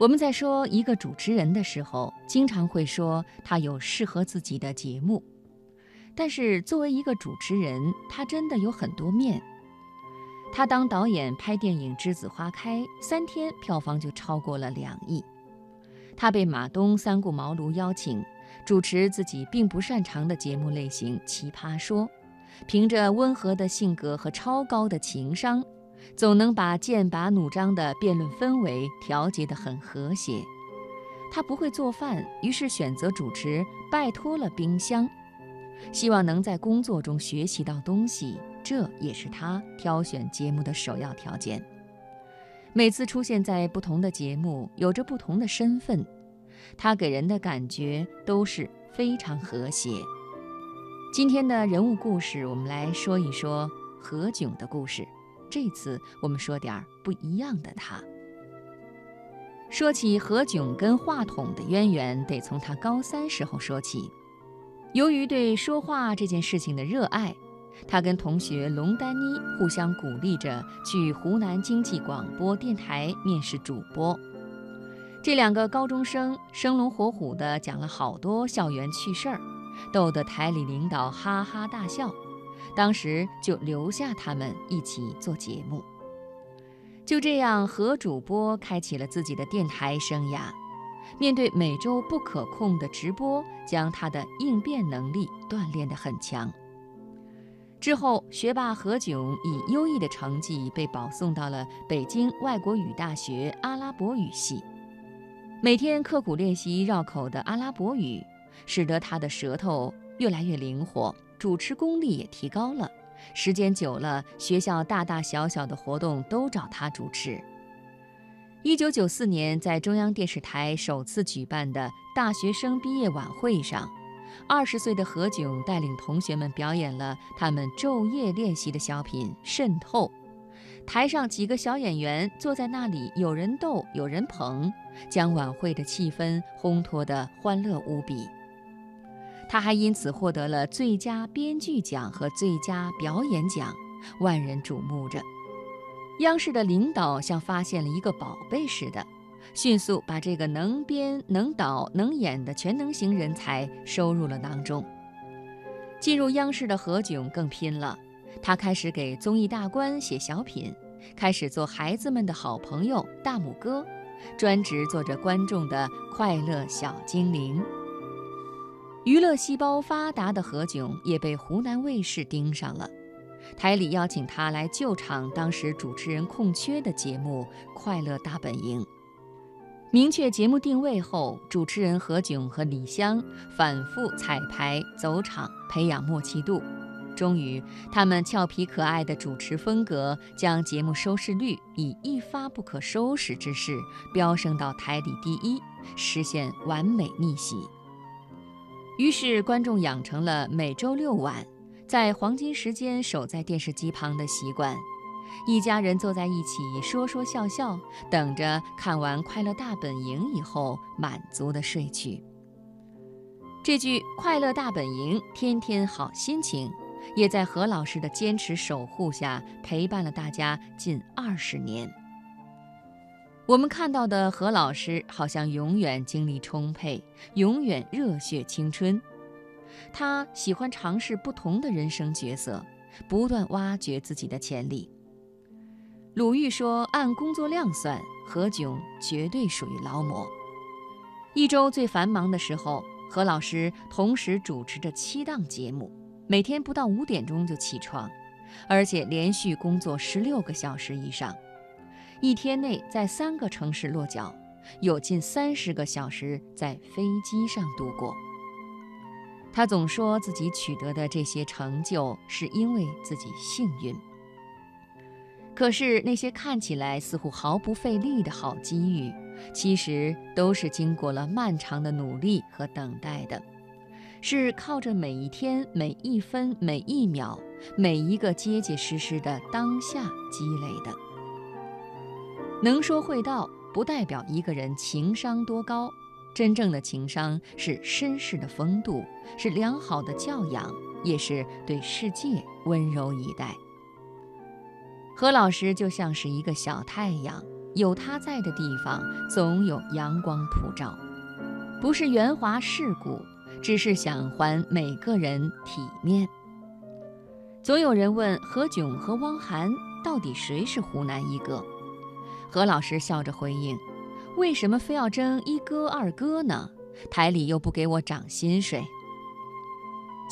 我们在说一个主持人的时候，经常会说他有适合自己的节目，但是作为一个主持人，他真的有很多面。他当导演拍电影《栀子花开》，三天票房就超过了两亿。他被马东、三顾茅庐邀请主持自己并不擅长的节目类型《奇葩说》，凭着温和的性格和超高的情商。总能把剑拔弩张的辩论氛围调节得很和谐。他不会做饭，于是选择主持，拜托了冰箱，希望能在工作中学习到东西，这也是他挑选节目的首要条件。每次出现在不同的节目，有着不同的身份，他给人的感觉都是非常和谐。今天的人物故事，我们来说一说何炅的故事。这次我们说点儿不一样的他。说起何炅跟话筒的渊源，得从他高三时候说起。由于对说话这件事情的热爱，他跟同学龙丹妮互相鼓励着去湖南经济广播电台面试主播。这两个高中生生龙活虎地讲了好多校园趣事儿，逗得台里领导哈哈大笑。当时就留下他们一起做节目，就这样何主播开启了自己的电台生涯。面对每周不可控的直播，将他的应变能力锻炼得很强。之后，学霸何炅以优异的成绩被保送到了北京外国语大学阿拉伯语系，每天刻苦练习绕口的阿拉伯语，使得他的舌头越来越灵活。主持功力也提高了，时间久了，学校大大小小的活动都找他主持。一九九四年，在中央电视台首次举办的大学生毕业晚会上，二十岁的何炅带领同学们表演了他们昼夜练习的小品《渗透》。台上几个小演员坐在那里，有人逗，有人捧，将晚会的气氛烘托得欢乐无比。他还因此获得了最佳编剧奖和最佳表演奖，万人瞩目着。央视的领导像发现了一个宝贝似的，迅速把这个能编能导能演的全能型人才收入了囊中。进入央视的何炅更拼了，他开始给综艺大观写小品，开始做孩子们的好朋友大拇哥，专职做着观众的快乐小精灵。娱乐细胞发达的何炅也被湖南卫视盯上了，台里邀请他来救场当时主持人空缺的节目《快乐大本营》。明确节目定位后，主持人何炅和李湘反复彩排走场，培养默契度。终于，他们俏皮可爱的主持风格将节目收视率以一发不可收拾之势飙升到台里第一，实现完美逆袭。于是，观众养成了每周六晚在黄金时间守在电视机旁的习惯，一家人坐在一起说说笑笑，等着看完《快乐大本营》以后满足的睡去。这句“快乐大本营，天天好心情”，也在何老师的坚持守护下陪伴了大家近二十年。我们看到的何老师好像永远精力充沛，永远热血青春。他喜欢尝试不同的人生角色，不断挖掘自己的潜力。鲁豫说：“按工作量算，何炅绝对属于劳模。一周最繁忙的时候，何老师同时主持着七档节目，每天不到五点钟就起床，而且连续工作十六个小时以上。”一天内在三个城市落脚，有近三十个小时在飞机上度过。他总说自己取得的这些成就是因为自己幸运。可是那些看起来似乎毫不费力的好机遇，其实都是经过了漫长的努力和等待的，是靠着每一天、每一分、每一秒、每一个结结实实的当下积累的。能说会道不代表一个人情商多高，真正的情商是绅士的风度，是良好的教养，也是对世界温柔以待。何老师就像是一个小太阳，有他在的地方，总有阳光普照。不是圆滑世故，只是想还每个人体面。总有人问何炅和汪涵到底谁是湖南一哥？何老师笑着回应：“为什么非要争一哥二哥呢？台里又不给我涨薪水。”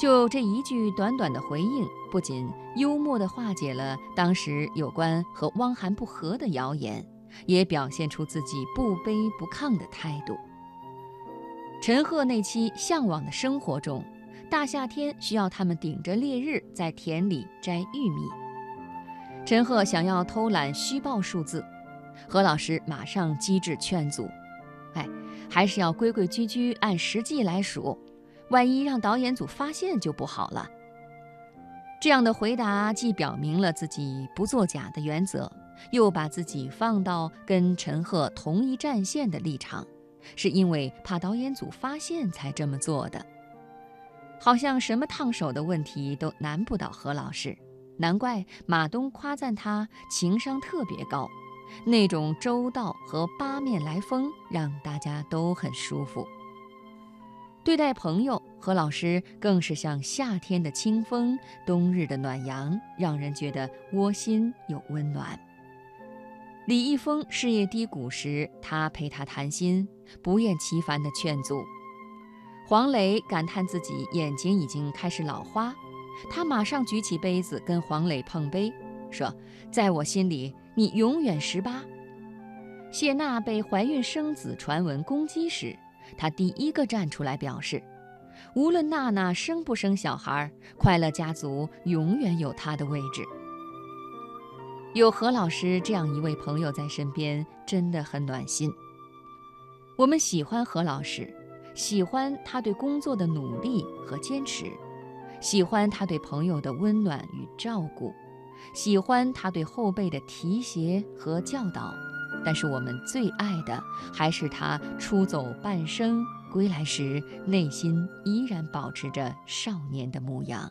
就这一句短短的回应，不仅幽默地化解了当时有关和汪涵不和的谣言，也表现出自己不卑不亢的态度。陈赫那期《向往的生活》中，大夏天需要他们顶着烈日在田里摘玉米。陈赫想要偷懒虚报数字，何老师马上机智劝阻：“哎，还是要规规矩矩按实际来数，万一让导演组发现就不好了。”这样的回答既表明了自己不作假的原则，又把自己放到跟陈赫同一战线的立场。是因为怕导演组发现才这么做的，好像什么烫手的问题都难不倒何老师，难怪马东夸赞他情商特别高，那种周到和八面来风让大家都很舒服。对待朋友，何老师更是像夏天的清风，冬日的暖阳，让人觉得窝心又温暖。李易峰事业低谷时，他陪他谈心，不厌其烦地劝阻。黄磊感叹自己眼睛已经开始老花，他马上举起杯子跟黄磊碰杯，说：“在我心里，你永远十八。”谢娜被怀孕生子传闻攻击时，他第一个站出来表示：“无论娜娜生不生小孩，快乐家族永远有她的位置。”有何老师这样一位朋友在身边，真的很暖心。我们喜欢何老师，喜欢他对工作的努力和坚持，喜欢他对朋友的温暖与照顾，喜欢他对后辈的提携和教导。但是我们最爱的，还是他出走半生归来时，内心依然保持着少年的模样。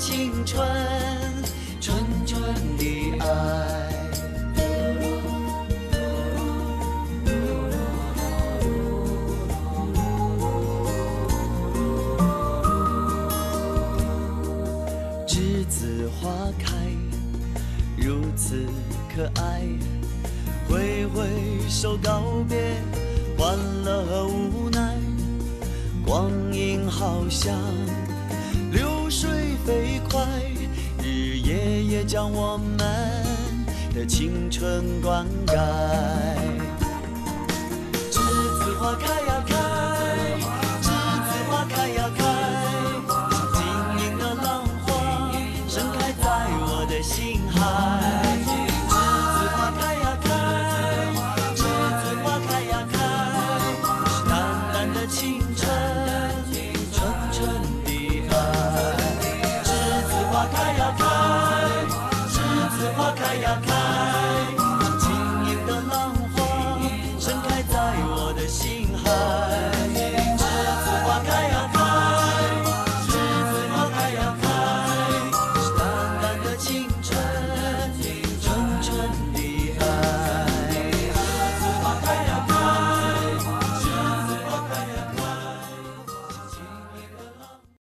青春，纯纯的爱。栀子花开，如此可爱。挥挥手告别，欢乐和无奈。光阴好像飞快，日夜夜将我们的青春灌溉。栀子花开呀心。